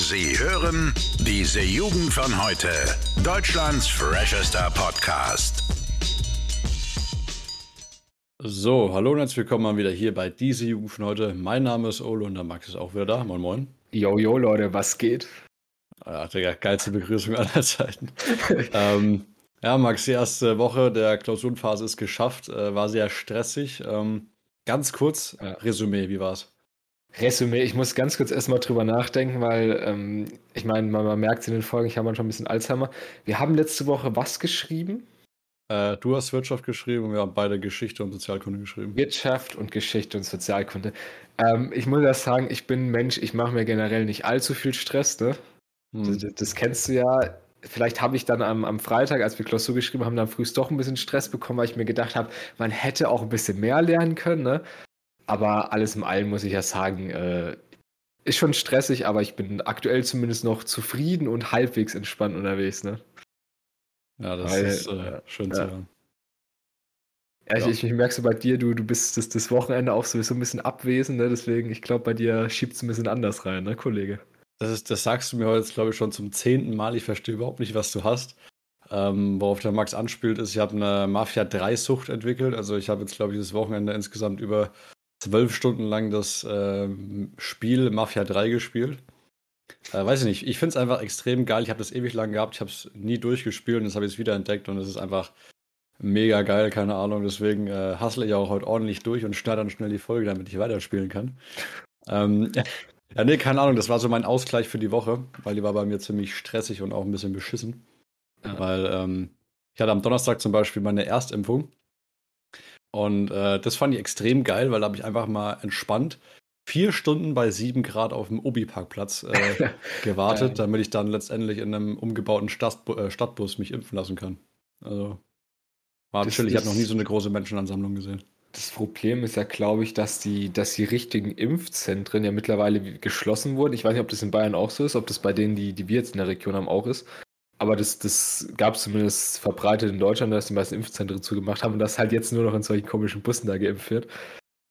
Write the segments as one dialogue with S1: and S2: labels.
S1: Sie hören diese Jugend von heute. Deutschlands freshester Podcast.
S2: So, hallo und herzlich willkommen mal wieder hier bei diese Jugend von heute. Mein Name ist Olo und der Max ist auch wieder da. Moin, moin.
S3: Yo, yo, Leute, was geht?
S2: Ja, Digga, geilste Begrüßung aller Zeiten. ähm, ja, Max, die erste Woche der Klausurenphase ist geschafft. Äh, war sehr stressig. Ähm, ganz kurz, ja. Resümee, wie war's?
S3: Resümee, ich muss ganz kurz erstmal drüber nachdenken, weil ähm, ich meine, man, man merkt es in den Folgen, ich habe manchmal ein bisschen Alzheimer. Wir haben letzte Woche was geschrieben?
S2: Äh, du hast Wirtschaft geschrieben und wir haben beide Geschichte und Sozialkunde geschrieben.
S3: Wirtschaft und Geschichte und Sozialkunde. Ähm, ich muss ja sagen, ich bin ein Mensch, ich mache mir generell nicht allzu viel Stress, ne? Hm. Das, das, kennst du ja. Vielleicht habe ich dann am, am Freitag, als wir Klausur geschrieben haben, dann frühst doch ein bisschen Stress bekommen, weil ich mir gedacht habe, man hätte auch ein bisschen mehr lernen können, ne? Aber alles im Allen muss ich ja sagen, äh, ist schon stressig, aber ich bin aktuell zumindest noch zufrieden und halbwegs entspannt unterwegs, ne?
S2: Ja, das Weil, ist äh, schön ja. zu hören.
S3: Ja, ich, ich, ich merke so bei dir, du, du bist das, das Wochenende auch sowieso ein bisschen abwesend, ne? deswegen, ich glaube, bei dir schiebt es ein bisschen anders rein, ne, Kollege?
S2: Das, ist, das sagst du mir heute, glaube ich, schon zum zehnten Mal. Ich verstehe überhaupt nicht, was du hast. Ähm, worauf der Max anspielt, ist, ich habe eine Mafia 3-Sucht entwickelt. Also ich habe jetzt, glaube ich, das Wochenende insgesamt über zwölf Stunden lang das äh, Spiel Mafia 3 gespielt. Äh, weiß ich nicht, ich finde es einfach extrem geil. Ich habe das ewig lang gehabt, ich habe es nie durchgespielt und das habe ich jetzt wieder entdeckt und es ist einfach mega geil, keine Ahnung. Deswegen äh, hustle ich auch heute ordentlich durch und schneide dann schnell die Folge, damit ich weiterspielen kann. Ähm, ja, nee, keine Ahnung, das war so mein Ausgleich für die Woche, weil die war bei mir ziemlich stressig und auch ein bisschen beschissen. Ja. Weil ähm, ich hatte am Donnerstag zum Beispiel meine Erstimpfung und äh, das fand ich extrem geil, weil da habe ich einfach mal entspannt vier Stunden bei sieben Grad auf dem Obi-Parkplatz äh, gewartet, damit ich dann letztendlich in einem umgebauten Stadtbu äh, Stadtbus mich impfen lassen kann. Also war das chillig. Ich habe noch nie so eine große Menschenansammlung gesehen.
S3: Das Problem ist ja, glaube ich, dass die, dass die richtigen Impfzentren ja mittlerweile geschlossen wurden. Ich weiß nicht, ob das in Bayern auch so ist, ob das bei denen, die, die wir jetzt in der Region haben, auch ist. Aber das, das gab es zumindest verbreitet in Deutschland, dass die meisten Impfzentren zugemacht haben und dass halt jetzt nur noch in solchen komischen Bussen da geimpft wird.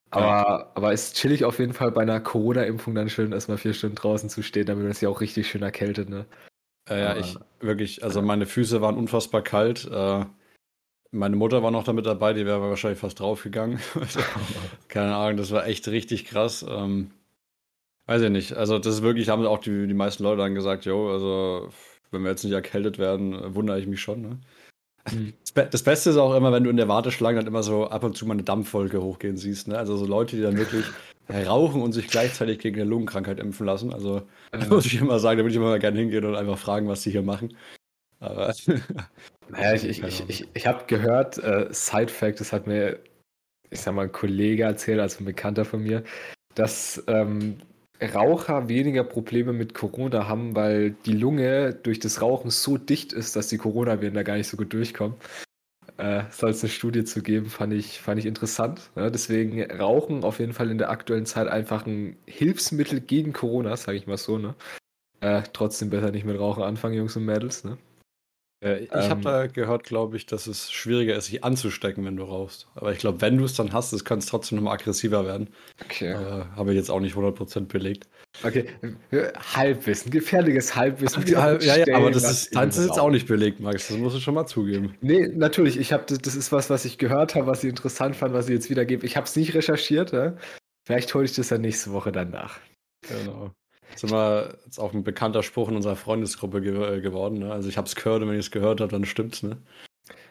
S3: Aber, ja. aber ist chillig auf jeden Fall bei einer Corona-Impfung dann schön, erstmal vier Stunden draußen zu stehen, damit man sich auch richtig schön erkältet, ne?
S2: Äh, ja, ich wirklich, also meine Füße waren unfassbar kalt. Äh, meine Mutter war noch damit dabei, die wäre wahrscheinlich fast draufgegangen. also, keine Ahnung, das war echt richtig krass. Ähm, weiß ich nicht. Also, das ist wirklich, haben auch die, die meisten Leute dann gesagt, jo, also wenn wir jetzt nicht erkältet werden, wundere ich mich schon. Ne? Mhm. Das Beste ist auch immer, wenn du in der Warteschlange dann immer so ab und zu mal eine Dampfwolke hochgehen siehst. Ne? Also so Leute, die dann wirklich rauchen und sich gleichzeitig gegen eine Lungenkrankheit impfen lassen. Also da muss ich immer sagen, da würde ich immer mal gerne hingehen und einfach fragen, was die hier machen.
S3: Aber naja, ich, ich, ich, ich, ich habe gehört, äh, Side Fact, das hat mir, ich sag mal, ein Kollege erzählt, also ein Bekannter von mir, dass ähm, Raucher weniger Probleme mit Corona haben, weil die Lunge durch das Rauchen so dicht ist, dass die Coronaviren da gar nicht so gut durchkommen. Äh, soll es eine Studie zu geben, fand ich, fand ich interessant. Ja, deswegen Rauchen auf jeden Fall in der aktuellen Zeit einfach ein Hilfsmittel gegen Corona, sage ich mal so. Ne? Äh, trotzdem besser nicht mit Rauchen anfangen, Jungs und Mädels. Ne?
S2: Äh, ich ähm, habe da gehört, glaube ich, dass es schwieriger ist, sich anzustecken, wenn du rauchst. Aber ich glaube, wenn du es dann hast, es kann es trotzdem nochmal aggressiver werden. Okay. Äh, habe ich jetzt auch nicht 100% belegt.
S3: Okay, Halbwissen, gefährliches Halbwissen.
S2: Ja, ja, ja, aber das ist, das ist jetzt auch nicht belegt, Max. Das musst du schon mal zugeben.
S3: Nee, natürlich. Ich habe das, das ist was, was ich gehört habe, was ich interessant fand, was ich jetzt wiedergebe. Ich habe es nicht recherchiert. Ja? Vielleicht hole ich das dann nächste Woche dann nach.
S2: Genau. Das ist immer jetzt auch ein bekannter Spruch in unserer Freundesgruppe ge äh, geworden. Ne? Also ich habe es gehört und wenn ich es gehört habe, dann stimmt's. Ne?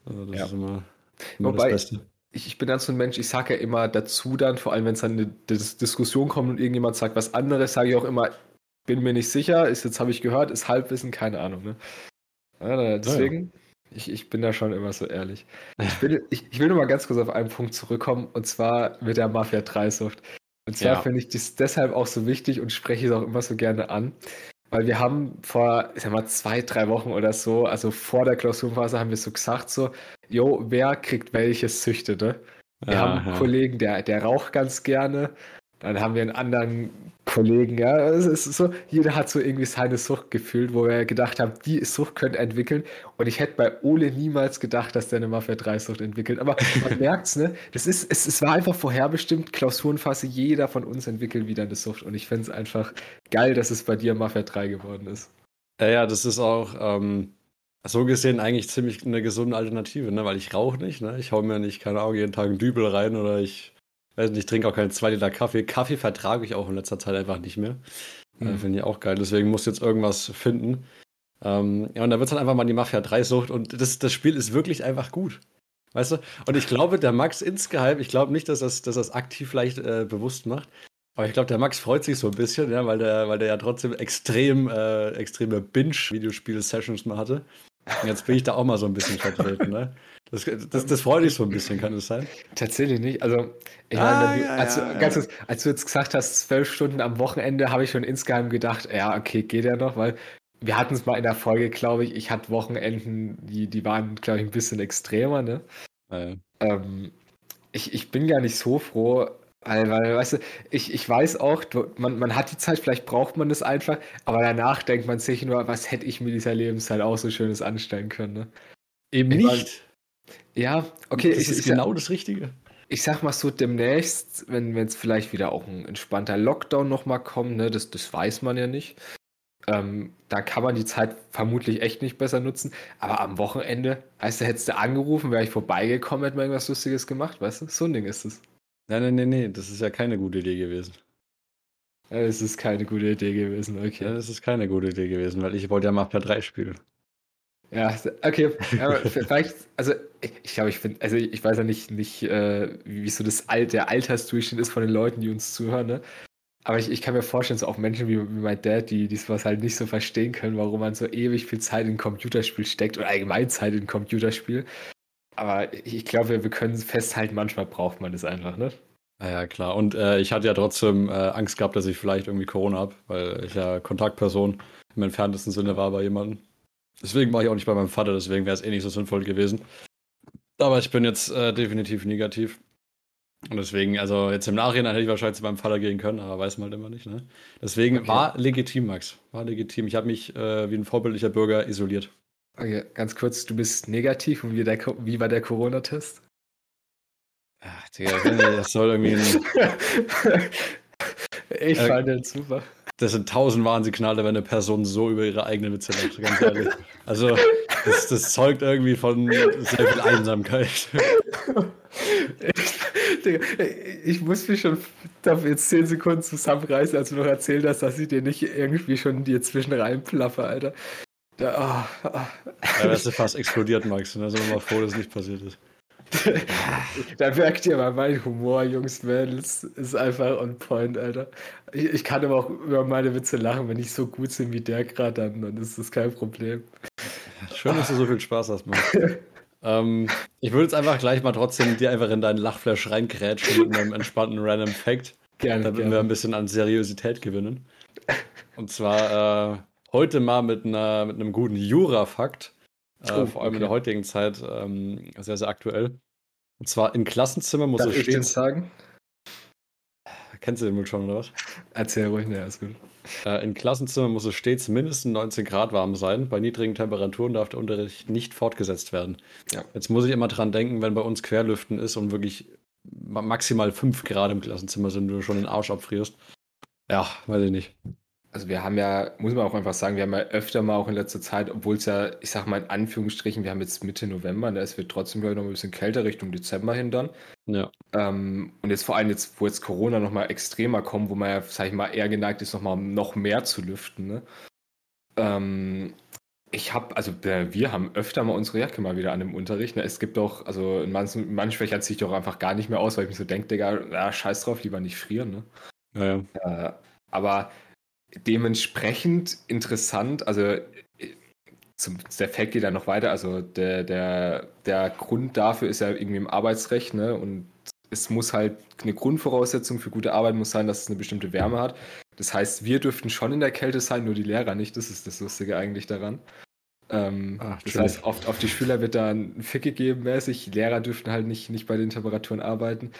S2: Also das ja. ist immer,
S3: immer Wobei, das Beste. Ich, ich bin dann so ein Mensch, ich sage ja immer dazu dann, vor allem wenn es dann eine Dis Diskussion kommt und irgendjemand sagt was anderes, sage ich auch immer, bin mir nicht sicher, ist jetzt habe ich gehört, ist Halbwissen, keine Ahnung. Ne? Ja, deswegen, ja, Ich, ich bin da schon immer so ehrlich. Ich will, ich, ich will nur mal ganz kurz auf einen Punkt zurückkommen und zwar mit der Mafia 3-Sucht. Und zwar ja. finde ich das deshalb auch so wichtig und spreche es auch immer so gerne an, weil wir haben vor, ich sag mal, zwei, drei Wochen oder so, also vor der Klausurphase haben wir so gesagt, so, jo, wer kriegt welches Süchte, ne? Wir ja, haben einen ja. Kollegen, der, der raucht ganz gerne. Dann haben wir einen anderen Kollegen, ja. Es ist so, jeder hat so irgendwie seine Sucht gefühlt, wo wir gedacht haben, die Sucht könnte entwickeln. Und ich hätte bei Ole niemals gedacht, dass der eine Mafia 3 Sucht entwickelt. Aber man merkt's, ne? Das ist, es, es war einfach vorherbestimmt, Klausurenphase, jeder von uns entwickelt wieder eine Sucht. Und ich finde es einfach geil, dass es bei dir Mafia 3 geworden ist.
S2: Ja, ja, das ist auch ähm, so gesehen eigentlich ziemlich eine gesunde Alternative, ne? Weil ich rauche nicht, ne? Ich hau mir nicht, keine Ahnung, jeden Tag einen Dübel rein oder ich weiß nicht, ich trinke auch keinen 2 Liter Kaffee. Kaffee vertrage ich auch in letzter Zeit einfach nicht mehr. Mhm. Äh, Finde ich auch geil. Deswegen muss ich jetzt irgendwas finden. Ähm, ja, und da wird es dann einfach mal die Mafia 3-Sucht. Und das, das Spiel ist wirklich einfach gut. Weißt du? Und ich glaube, der Max insgeheim, ich glaube nicht, dass das, dass das aktiv vielleicht äh, bewusst macht. Aber ich glaube, der Max freut sich so ein bisschen, ja, weil der, weil der ja trotzdem extrem, äh, extreme Binge-Videospiel-Sessions mal hatte. Und jetzt bin ich da auch mal so ein bisschen vertreten, ne? Das, das, das freut dich so ein bisschen, kann es sein?
S3: Tatsächlich nicht. Also, ich ah, meine, ja, als, ja, du, ganz, ja. als du jetzt gesagt hast, zwölf Stunden am Wochenende, habe ich schon insgeheim gedacht, ja, okay, geht ja noch, weil wir hatten es mal in der Folge, glaube ich, ich hatte Wochenenden, die, die waren, glaube ich, ein bisschen extremer, ne? Ähm, ich, ich bin gar nicht so froh, weil, weil weißt du, ich, ich weiß auch, man, man hat die Zeit, vielleicht braucht man das einfach, aber danach denkt man sich nur, was hätte ich mit dieser Lebenszeit auch so Schönes anstellen können, ne?
S2: Eben ich nicht.
S3: Ja, okay.
S2: Das ist genau das Richtige.
S3: Ich sag mal so, demnächst, wenn es vielleicht wieder auch ein entspannter Lockdown nochmal kommt, ne, das, das weiß man ja nicht. Ähm, da kann man die Zeit vermutlich echt nicht besser nutzen. Aber am Wochenende, heißt du, hättest du angerufen, wäre ich vorbeigekommen, hätte man irgendwas Lustiges gemacht, weißt du? So ein Ding ist es.
S2: Nein, nein, nein, nein, das ist ja keine gute Idee gewesen.
S3: Ja, das ist keine gute Idee gewesen, okay.
S2: Ja, das ist keine gute Idee gewesen, weil ich wollte ja Mafia 3 spielen.
S3: Ja, okay. Aber vielleicht, also ich glaube, ich finde, also ich weiß ja nicht, nicht äh, wie so das Alt, der Altersdurchschnitt ist von den Leuten, die uns zuhören, ne? Aber ich, ich kann mir vorstellen, so auch Menschen wie, wie mein Dad, die, die sowas halt nicht so verstehen können, warum man so ewig viel Zeit in ein Computerspiel steckt oder allgemein Zeit in ein Computerspiel. Aber ich glaube, wir können festhalten, manchmal braucht man das einfach, ne?
S2: Ja, klar. Und äh, ich hatte ja trotzdem äh, Angst gehabt, dass ich vielleicht irgendwie Corona habe, weil ich ja Kontaktperson im entferntesten Sinne war bei jemandem. Deswegen war ich auch nicht bei meinem Vater, deswegen wäre es eh nicht so sinnvoll gewesen. Aber ich bin jetzt äh, definitiv negativ. Und deswegen, also jetzt im Nachhinein hätte ich wahrscheinlich zu meinem Vater gehen können, aber weiß man halt immer nicht. Ne? Deswegen okay. war legitim, Max. War legitim. Ich habe mich äh, wie ein vorbildlicher Bürger isoliert.
S3: Okay, ganz kurz, du bist negativ und wie, der, wie war der Corona-Test?
S2: Ach, Digga, das soll irgendwie ein.
S3: ich äh, fand den super
S2: das sind tausend Warnsignale, wenn eine Person so über ihre eigene Witze lacht, ganz ehrlich. Also, das, das zeugt irgendwie von sehr viel Einsamkeit.
S3: Ich, ich muss mich schon dafür jetzt zehn Sekunden zusammenreißen, als du noch erzählt hast, dass ich dir nicht irgendwie schon dir zwischen reinplaffe, Alter.
S2: Da, oh, oh. Ja, das ist fast explodiert, Max. Da sind wir mal froh, dass es nicht passiert ist.
S3: da merkt ihr mal, mein Humor, Jungs, Mädels, ist einfach on point, Alter. Ich, ich, kann aber auch über meine Witze lachen, wenn ich so gut sind wie der gerade, dann, dann ist das kein Problem.
S2: Schön, dass du so viel Spaß hast, Mann. ähm, ich würde jetzt einfach gleich mal trotzdem dir einfach in deinen Lachflash reinkrätschen mit einem entspannten Random Fact. Gerne. Damit gerne. wir ein bisschen an Seriosität gewinnen. Und zwar äh, heute mal mit, einer, mit einem guten Jura-Fakt. Äh, oh, vor allem okay. in der heutigen Zeit ähm, sehr, sehr aktuell. Und zwar in Klassenzimmern muss
S3: Darf es stehen. sagen?
S2: Kennst du den wohl schon, oder was?
S3: Erzähl ruhig, ne, alles gut.
S2: Äh, in Klassenzimmern muss es stets mindestens 19 Grad warm sein. Bei niedrigen Temperaturen darf der Unterricht nicht fortgesetzt werden. Ja. Jetzt muss ich immer dran denken, wenn bei uns Querlüften ist und wirklich maximal 5 Grad im Klassenzimmer sind, du schon den Arsch abfrierst. Ja, weiß ich nicht
S3: also wir haben ja, muss man auch einfach sagen, wir haben ja öfter mal auch in letzter Zeit, obwohl es ja, ich sag mal in Anführungsstrichen, wir haben jetzt Mitte November, ne, es wird trotzdem, glaube ich, noch ein bisschen kälter Richtung Dezember hin dann. Ja. Ähm, und jetzt vor allem jetzt, wo jetzt Corona nochmal extremer kommt, wo man ja, sag ich mal, eher geneigt ist, nochmal noch mehr zu lüften, ne? Ähm, ich habe, also wir haben öfter mal unsere Jacke mal wieder an dem Unterricht. Ne? Es gibt doch, also in manchen, manchen Fächern ziehe ich doch einfach gar nicht mehr aus, weil ich mir so denke, Digga, ja, scheiß drauf, lieber nicht frieren. Ne? Ja, ja. Äh, aber dementsprechend interessant. Also zum, der Fact geht ja noch weiter. Also der, der, der Grund dafür ist ja irgendwie im Arbeitsrecht, ne? Und es muss halt eine Grundvoraussetzung für gute Arbeit muss sein, dass es eine bestimmte Wärme hat. Das heißt, wir dürften schon in der Kälte sein, nur die Lehrer nicht. Das ist das Lustige eigentlich daran. Ähm, Ach, das heißt, oft auf die Schüler wird da ein Fick gegeben mäßig. Die Lehrer dürften halt nicht, nicht bei den Temperaturen arbeiten.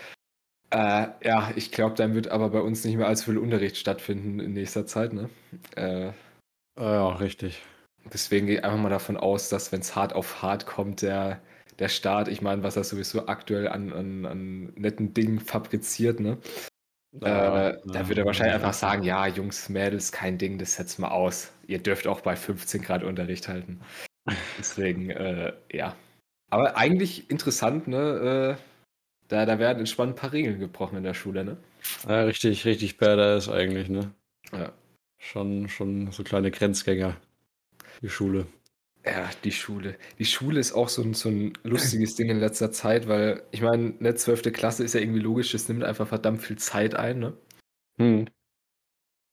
S3: Äh, ja, ich glaube, dann wird aber bei uns nicht mehr allzu viel Unterricht stattfinden in nächster Zeit, ne? Äh,
S2: ja, richtig.
S3: Deswegen gehe ich einfach mal davon aus, dass wenn es hart auf hart kommt, der, der Staat, ich meine, was er sowieso aktuell an, an, an netten Dingen fabriziert, ne? Ja, äh, da würde er wahrscheinlich ja. einfach sagen, ja, Jungs, Mädels, kein Ding, das setzt mal aus. Ihr dürft auch bei 15 Grad Unterricht halten. Deswegen, äh, ja. Aber eigentlich interessant, ne? Da, da werden entspannt ein paar Regeln gebrochen in der Schule, ne?
S2: Ja, richtig, richtig badass eigentlich, ne?
S3: Ja.
S2: Schon, schon so kleine Grenzgänger, die Schule.
S3: Ja, die Schule. Die Schule ist auch so ein, so ein lustiges Ding in letzter Zeit, weil ich meine, eine zwölfte Klasse ist ja irgendwie logisch, es nimmt einfach verdammt viel Zeit ein, ne?
S2: Hm.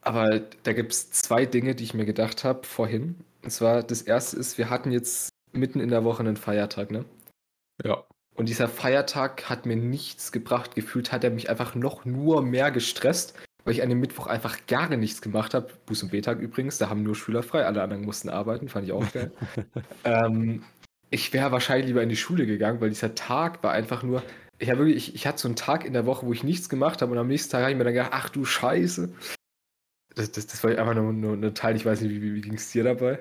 S3: Aber da gibt es zwei Dinge, die ich mir gedacht habe vorhin. Und zwar, das erste ist, wir hatten jetzt mitten in der Woche einen Feiertag, ne?
S2: Ja.
S3: Und dieser Feiertag hat mir nichts gebracht. Gefühlt hat er mich einfach noch nur mehr gestresst, weil ich an dem Mittwoch einfach gar nichts gemacht habe. Buß- und B-Tag übrigens, da haben nur Schüler frei, alle anderen mussten arbeiten, fand ich auch geil. ähm, ich wäre wahrscheinlich lieber in die Schule gegangen, weil dieser Tag war einfach nur. Ich, wirklich, ich, ich hatte so einen Tag in der Woche, wo ich nichts gemacht habe und am nächsten Tag habe ich mir dann gedacht, ach du Scheiße. Das, das, das war einfach nur, nur ein Teil, ich weiß nicht, wie, wie, wie ging es dir dabei?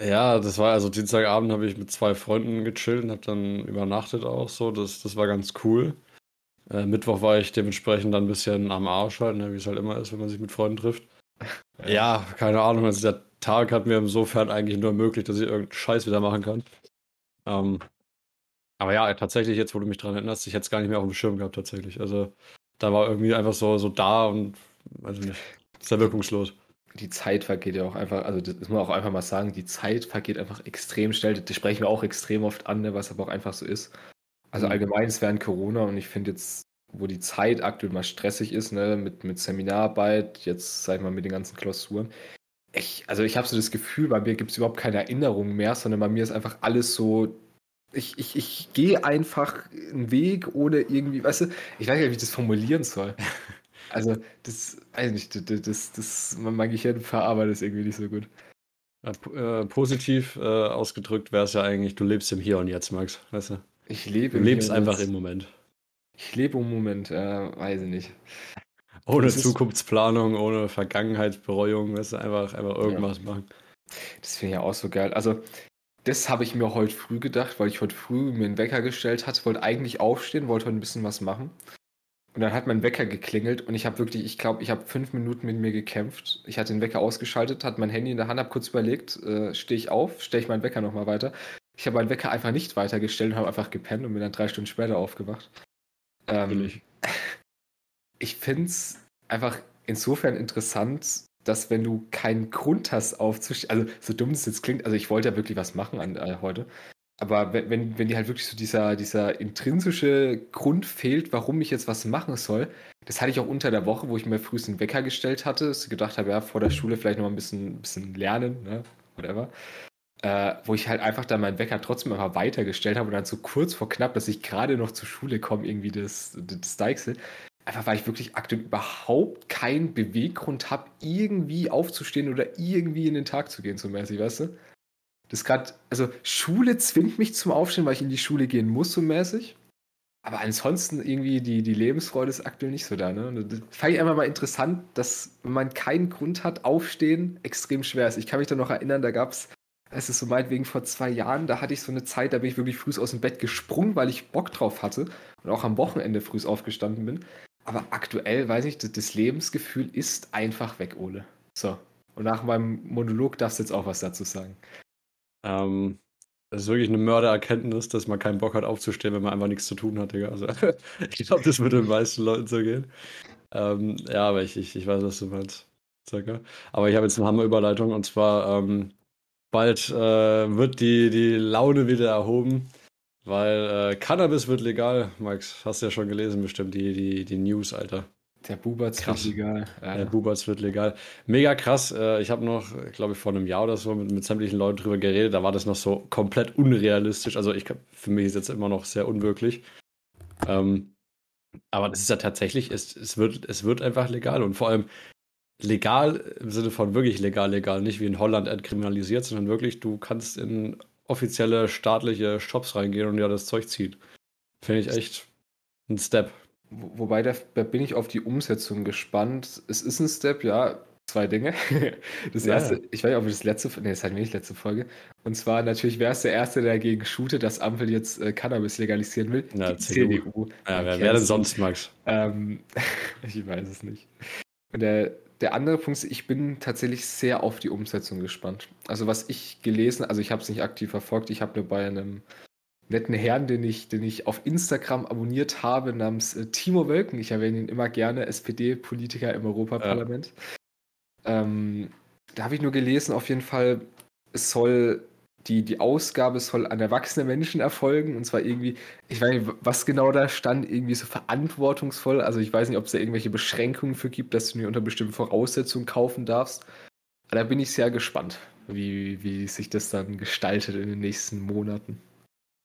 S2: Ja, das war also Dienstagabend habe ich mit zwei Freunden gechillt und habe dann übernachtet auch so. Das, das war ganz cool. Äh, Mittwoch war ich dementsprechend dann ein bisschen am Arsch halt, ne, wie es halt immer ist, wenn man sich mit Freunden trifft. Ja, keine Ahnung. Also der Tag hat mir insofern eigentlich nur ermöglicht, dass ich irgendeinen Scheiß wieder machen kann. Ähm, aber ja, tatsächlich, jetzt wo du mich daran erinnerst, ich hätte es gar nicht mehr auf dem Schirm gehabt tatsächlich. Also da war irgendwie einfach so, so da und weiß ich nicht, sehr wirkungslos
S3: die Zeit vergeht ja auch einfach, also das muss man auch einfach mal sagen, die Zeit vergeht einfach extrem schnell. Das sprechen wir auch extrem oft an, ne, was aber auch einfach so ist. Also mhm. allgemein ist während Corona und ich finde jetzt, wo die Zeit aktuell mal stressig ist, ne, mit, mit Seminararbeit, jetzt sag ich mal mit den ganzen Klausuren. Ich, also ich habe so das Gefühl, bei mir gibt es überhaupt keine Erinnerungen mehr, sondern bei mir ist einfach alles so ich, ich, ich gehe einfach einen Weg ohne irgendwie, weißt du, ich weiß nicht, wie ich das formulieren soll. Also, das, weiß nicht, das, das, das, mein Gehirn verarbeitet das irgendwie nicht so gut.
S2: Äh, positiv äh, ausgedrückt wäre es ja eigentlich, du lebst im Hier und Jetzt, Max, weißt du?
S3: Ich lebe
S2: Du lebst einfach im Moment.
S3: Ich lebe im Moment, äh, weiß ich nicht.
S2: Ohne das Zukunftsplanung, ohne Vergangenheitsbereuung, weißt du, einfach, einfach irgendwas ja. machen.
S3: Das finde ich ja auch so geil. Also, das habe ich mir heute früh gedacht, weil ich heute früh mir einen Wecker gestellt hatte, wollte eigentlich aufstehen, wollte heute ein bisschen was machen. Und dann hat mein Wecker geklingelt und ich habe wirklich, ich glaube, ich habe fünf Minuten mit mir gekämpft. Ich hatte den Wecker ausgeschaltet, hatte mein Handy in der Hand, habe kurz überlegt, äh, stehe ich auf, stelle ich meinen Wecker nochmal weiter. Ich habe meinen Wecker einfach nicht weitergestellt und habe einfach gepennt und bin dann drei Stunden später aufgewacht. Ähm, ich finde es einfach insofern interessant, dass wenn du keinen Grund hast aufzustehen, also so dumm es jetzt klingt, also ich wollte ja wirklich was machen an, äh, heute, aber wenn, wenn, dir halt wirklich so dieser, dieser intrinsische Grund fehlt, warum ich jetzt was machen soll, das hatte ich auch unter der Woche, wo ich mir frühest einen Wecker gestellt hatte, dass ich gedacht habe, ja, vor der Schule vielleicht noch ein bisschen, bisschen lernen, ne, whatever. Äh, wo ich halt einfach dann meinen Wecker trotzdem einfach weitergestellt habe und dann so kurz vor knapp, dass ich gerade noch zur Schule komme, irgendwie das, das Deichsel. Einfach weil ich wirklich aktuell überhaupt keinen Beweggrund habe, irgendwie aufzustehen oder irgendwie in den Tag zu gehen, so mäßig, weißt du? Das gerade, also Schule zwingt mich zum Aufstehen, weil ich in die Schule gehen muss, so mäßig. Aber ansonsten irgendwie die, die Lebensfreude ist aktuell nicht so da. Ne? Das fand ich einfach mal interessant, dass wenn man keinen Grund hat, aufstehen extrem schwer ist. Ich kann mich da noch erinnern, da gab es, es ist so meinetwegen vor zwei Jahren, da hatte ich so eine Zeit, da bin ich wirklich früh aus dem Bett gesprungen, weil ich Bock drauf hatte und auch am Wochenende früh aufgestanden bin. Aber aktuell, weiß ich, das Lebensgefühl ist einfach weg, Ole. So. Und nach meinem Monolog darfst du jetzt auch was dazu sagen.
S2: Ähm, das ist wirklich eine Mördererkenntnis, dass man keinen Bock hat aufzustehen, wenn man einfach nichts zu tun hat, Digga. Also, ich glaube, das würde den meisten Leuten so gehen. Ähm, ja, aber ich, ich, ich weiß, was du meinst. Circa. Aber ich habe jetzt eine Hammerüberleitung und zwar ähm, bald äh, wird die, die Laune wieder erhoben, weil äh, Cannabis wird legal. Max, hast du ja schon gelesen, bestimmt die, die, die News, Alter.
S3: Der Bubatz wird legal.
S2: Ja. Der Bubatz wird legal. Mega krass. Äh, ich habe noch, glaube ich, vor einem Jahr oder so mit, mit sämtlichen Leuten drüber geredet. Da war das noch so komplett unrealistisch. Also ich, für mich ist jetzt immer noch sehr unwirklich. Ähm, aber das ist ja tatsächlich, es, es, wird, es wird einfach legal. Und vor allem legal im Sinne von wirklich legal, legal. Nicht wie in Holland entkriminalisiert, sondern wirklich, du kannst in offizielle staatliche Shops reingehen und ja das Zeug ziehen. Finde ich echt ein Step.
S3: Wobei, da, da bin ich auf die Umsetzung gespannt. Es ist ein Step, ja, zwei Dinge. Das erste, ja. ich weiß nicht, ob das letzte, nee, das hatten wir nicht letzte Folge. Und zwar natürlich, wer ist der Erste, der dagegen shootet, dass Ampel jetzt äh, Cannabis legalisieren will?
S2: Ja, die CDU. CDU. Ja, wer wäre denn sonst, Max?
S3: Ähm, ich weiß es nicht. Und der, der andere Punkt ist, ich bin tatsächlich sehr auf die Umsetzung gespannt. Also was ich gelesen, also ich habe es nicht aktiv verfolgt, ich habe nur bei einem netten Herrn, den ich, den ich auf Instagram abonniert habe, namens äh, Timo Wölken. Ich erwähne ihn immer gerne, SPD-Politiker im Europaparlament. Ja. Ähm, da habe ich nur gelesen, auf jeden Fall, es soll die, die Ausgabe soll an erwachsene Menschen erfolgen und zwar irgendwie, ich weiß nicht, was genau da stand, irgendwie so verantwortungsvoll. Also ich weiß nicht, ob es da irgendwelche Beschränkungen für gibt, dass du mir unter bestimmten Voraussetzungen kaufen darfst. Aber da bin ich sehr gespannt, wie, wie sich das dann gestaltet in den nächsten Monaten.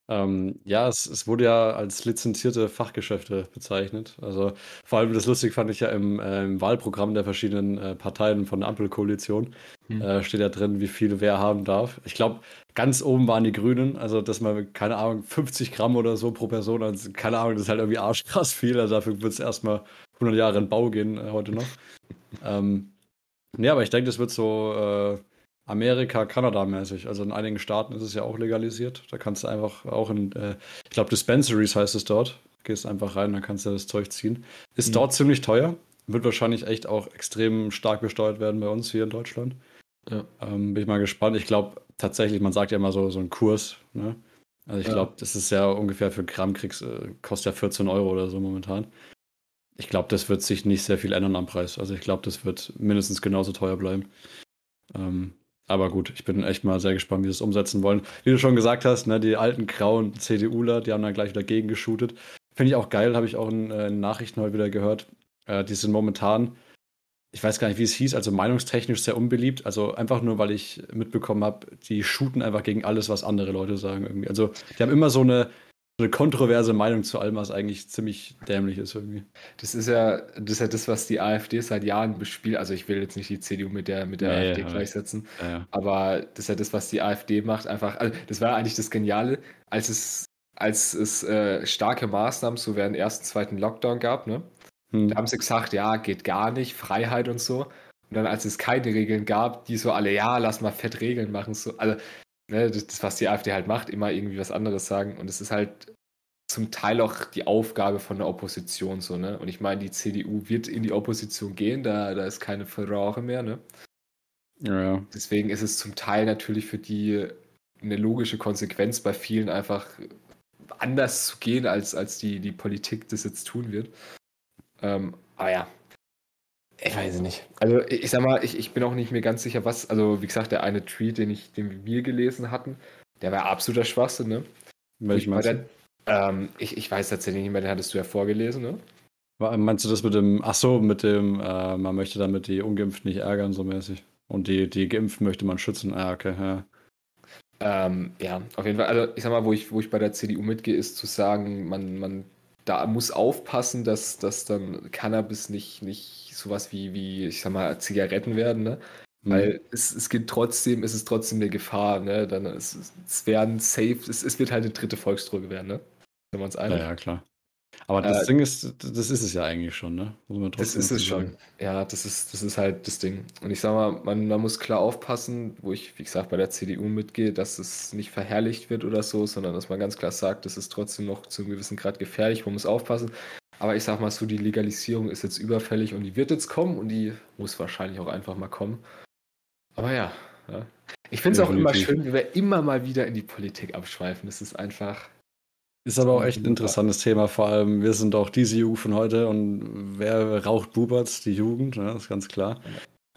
S2: Ähm, ja, es, es, wurde ja als lizenzierte Fachgeschäfte bezeichnet. Also vor allem das lustig fand ich ja im, äh, im Wahlprogramm der verschiedenen äh, Parteien von der Ampelkoalition. Hm. Äh, steht ja drin, wie viel wer haben darf. Ich glaube, ganz oben waren die Grünen, also dass man, keine Ahnung, 50 Gramm oder so pro Person, also, keine Ahnung, das ist halt irgendwie arschkrass viel. Also dafür wird es erstmal 100 Jahre in Bau gehen äh, heute noch. ähm, nee, aber ich denke, das wird so Amerika, Kanada-mäßig. Also in einigen Staaten ist es ja auch legalisiert. Da kannst du einfach auch in, äh, ich glaube, Dispensaries heißt es dort. Gehst einfach rein, dann kannst du das Zeug ziehen. Ist mhm. dort ziemlich teuer. Wird wahrscheinlich echt auch extrem stark besteuert werden bei uns hier in Deutschland. Ja. Ähm, bin ich mal gespannt. Ich glaube tatsächlich, man sagt ja immer so, so ein Kurs. Ne? Also ich ja. glaube, das ist ja ungefähr für Gramm kriegst, äh, kostet ja 14 Euro oder so momentan. Ich glaube, das wird sich nicht sehr viel ändern am Preis. Also ich glaube, das wird mindestens genauso teuer bleiben. Ähm, aber gut, ich bin echt mal sehr gespannt, wie sie es umsetzen wollen. Wie du schon gesagt hast, ne, die alten grauen CDUler, die haben dann gleich wieder gegengeshootet. Finde ich auch geil, habe ich auch in, äh, Nachrichten heute wieder gehört. Äh, die sind momentan, ich weiß gar nicht, wie es hieß, also meinungstechnisch sehr unbeliebt. Also einfach nur, weil ich mitbekommen habe, die shooten einfach gegen alles, was andere Leute sagen irgendwie. Also die haben immer so eine, eine kontroverse Meinung zu allem, was eigentlich ziemlich dämlich ist irgendwie.
S3: Das ist ja das, ist ja das was die AfD seit Jahren bespielt. Also ich will jetzt nicht die CDU mit der, mit der nee, AfD gleichsetzen, ja. aber das ist ja das, was die AfD macht. Einfach, also das war eigentlich das Geniale, als es, als es äh, starke Maßnahmen so während ersten, zweiten Lockdown gab, ne? Hm. Da haben sie gesagt, ja, geht gar nicht, Freiheit und so. Und dann, als es keine Regeln gab, die so alle, ja, lass mal fett Regeln machen. So, also ne, das, das, was die AfD halt macht, immer irgendwie was anderes sagen. Und es ist halt zum Teil auch die Aufgabe von der Opposition so, ne? Und ich meine, die CDU wird in die Opposition gehen, da, da ist keine Verrauche mehr, ne? Ja, ja. Deswegen ist es zum Teil natürlich für die eine logische Konsequenz bei vielen einfach anders zu gehen, als, als die, die Politik das jetzt tun wird. Ähm, aber ja, ich weiß es nicht. Also ich sag mal, ich, ich bin auch nicht mehr ganz sicher, was, also wie gesagt, der eine Tweet, den ich, den wir gelesen hatten, der war absoluter Schwachsinn, ne?
S2: Welch meinst
S3: du? Ähm, ich, ich weiß tatsächlich nicht mehr, den hattest du ja vorgelesen, ne?
S2: Meinst du das mit dem, ach so, mit dem, äh, man möchte damit die Ungeimpften nicht ärgern, so mäßig. Und die, die Geimpften möchte man schützen. Ah, okay,
S3: ja. Ähm, ja, auf jeden Fall. Also ich sag mal, wo ich, wo ich bei der CDU mitgehe, ist zu sagen, man, man da muss aufpassen, dass, dass dann Cannabis nicht, nicht sowas wie, wie, ich sag mal, Zigaretten werden, ne? Mhm. Weil es, es gibt trotzdem, es ist trotzdem eine Gefahr, ne? Dann es, es werden safe, es, es wird halt eine dritte Volksdroge werden, ne?
S2: Wenn man es einig. Ja, ja, klar. Aber das äh, Ding ist, das ist es ja eigentlich schon, ne?
S3: das ist es schon. Ja, das ist, das ist halt das Ding. Und ich sag mal, man, man muss klar aufpassen, wo ich, wie gesagt, bei der CDU mitgehe, dass es nicht verherrlicht wird oder so, sondern dass man ganz klar sagt, das ist trotzdem noch zu einem gewissen Grad gefährlich, man muss aufpassen. Aber ich sag mal so, die Legalisierung ist jetzt überfällig und die wird jetzt kommen und die muss wahrscheinlich auch einfach mal kommen. Aber ja, ja. ich finde es auch immer schön, wie wir immer mal wieder in die Politik abschweifen. Das ist einfach
S2: ist aber auch echt ein interessantes Thema. Vor allem, wir sind auch diese Jugend von heute und wer raucht Buberts? Die Jugend, ne? das ist ganz klar.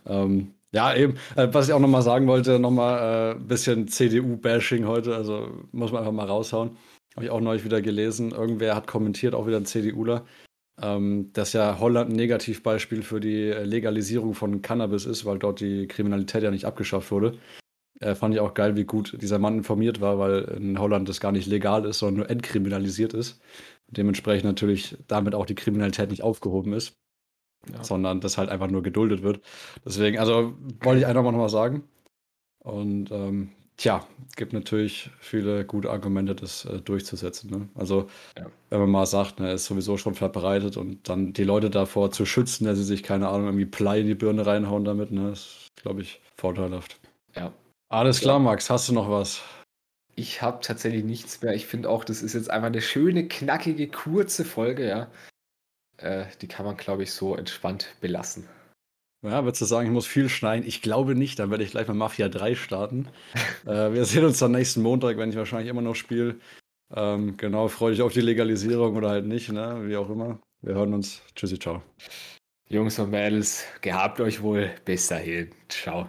S2: Ähm, ja, eben, äh, was ich auch nochmal sagen wollte, nochmal ein äh, bisschen CDU-Bashing heute, also muss man einfach mal raushauen. Habe ich auch neulich wieder gelesen. Irgendwer hat kommentiert, auch wieder ein CDUler, ähm, dass ja Holland ein Negativbeispiel für die Legalisierung von Cannabis ist, weil dort die Kriminalität ja nicht abgeschafft wurde. Äh, fand ich auch geil, wie gut dieser Mann informiert war, weil in Holland das gar nicht legal ist, sondern nur entkriminalisiert ist. Dementsprechend natürlich damit auch die Kriminalität nicht aufgehoben ist, ja. sondern das halt einfach nur geduldet wird. Deswegen, also wollte ich einfach mal nochmal sagen. Und ähm, tja, gibt natürlich viele gute Argumente, das äh, durchzusetzen. Ne? Also, ja. wenn man mal sagt, ne, er ist sowieso schon verbreitet und dann die Leute davor zu schützen, dass sie sich, keine Ahnung, irgendwie Blei in die Birne reinhauen damit, ne, ist, glaube ich, vorteilhaft.
S3: Ja.
S2: Alles klar, Max, hast du noch was?
S3: Ich habe tatsächlich nichts mehr. Ich finde auch, das ist jetzt einfach eine schöne, knackige, kurze Folge, ja. Äh, die kann man, glaube ich, so entspannt belassen.
S2: Ja, würdest du sagen, ich muss viel schneiden? Ich glaube nicht, dann werde ich gleich mal Mafia 3 starten. äh, wir sehen uns dann nächsten Montag, wenn ich wahrscheinlich immer noch spiele. Ähm, genau, freue dich auf die Legalisierung oder halt nicht, ne? wie auch immer. Wir hören uns. Tschüssi, ciao.
S3: Jungs und Mädels, gehabt euch wohl. Bis dahin. Ciao.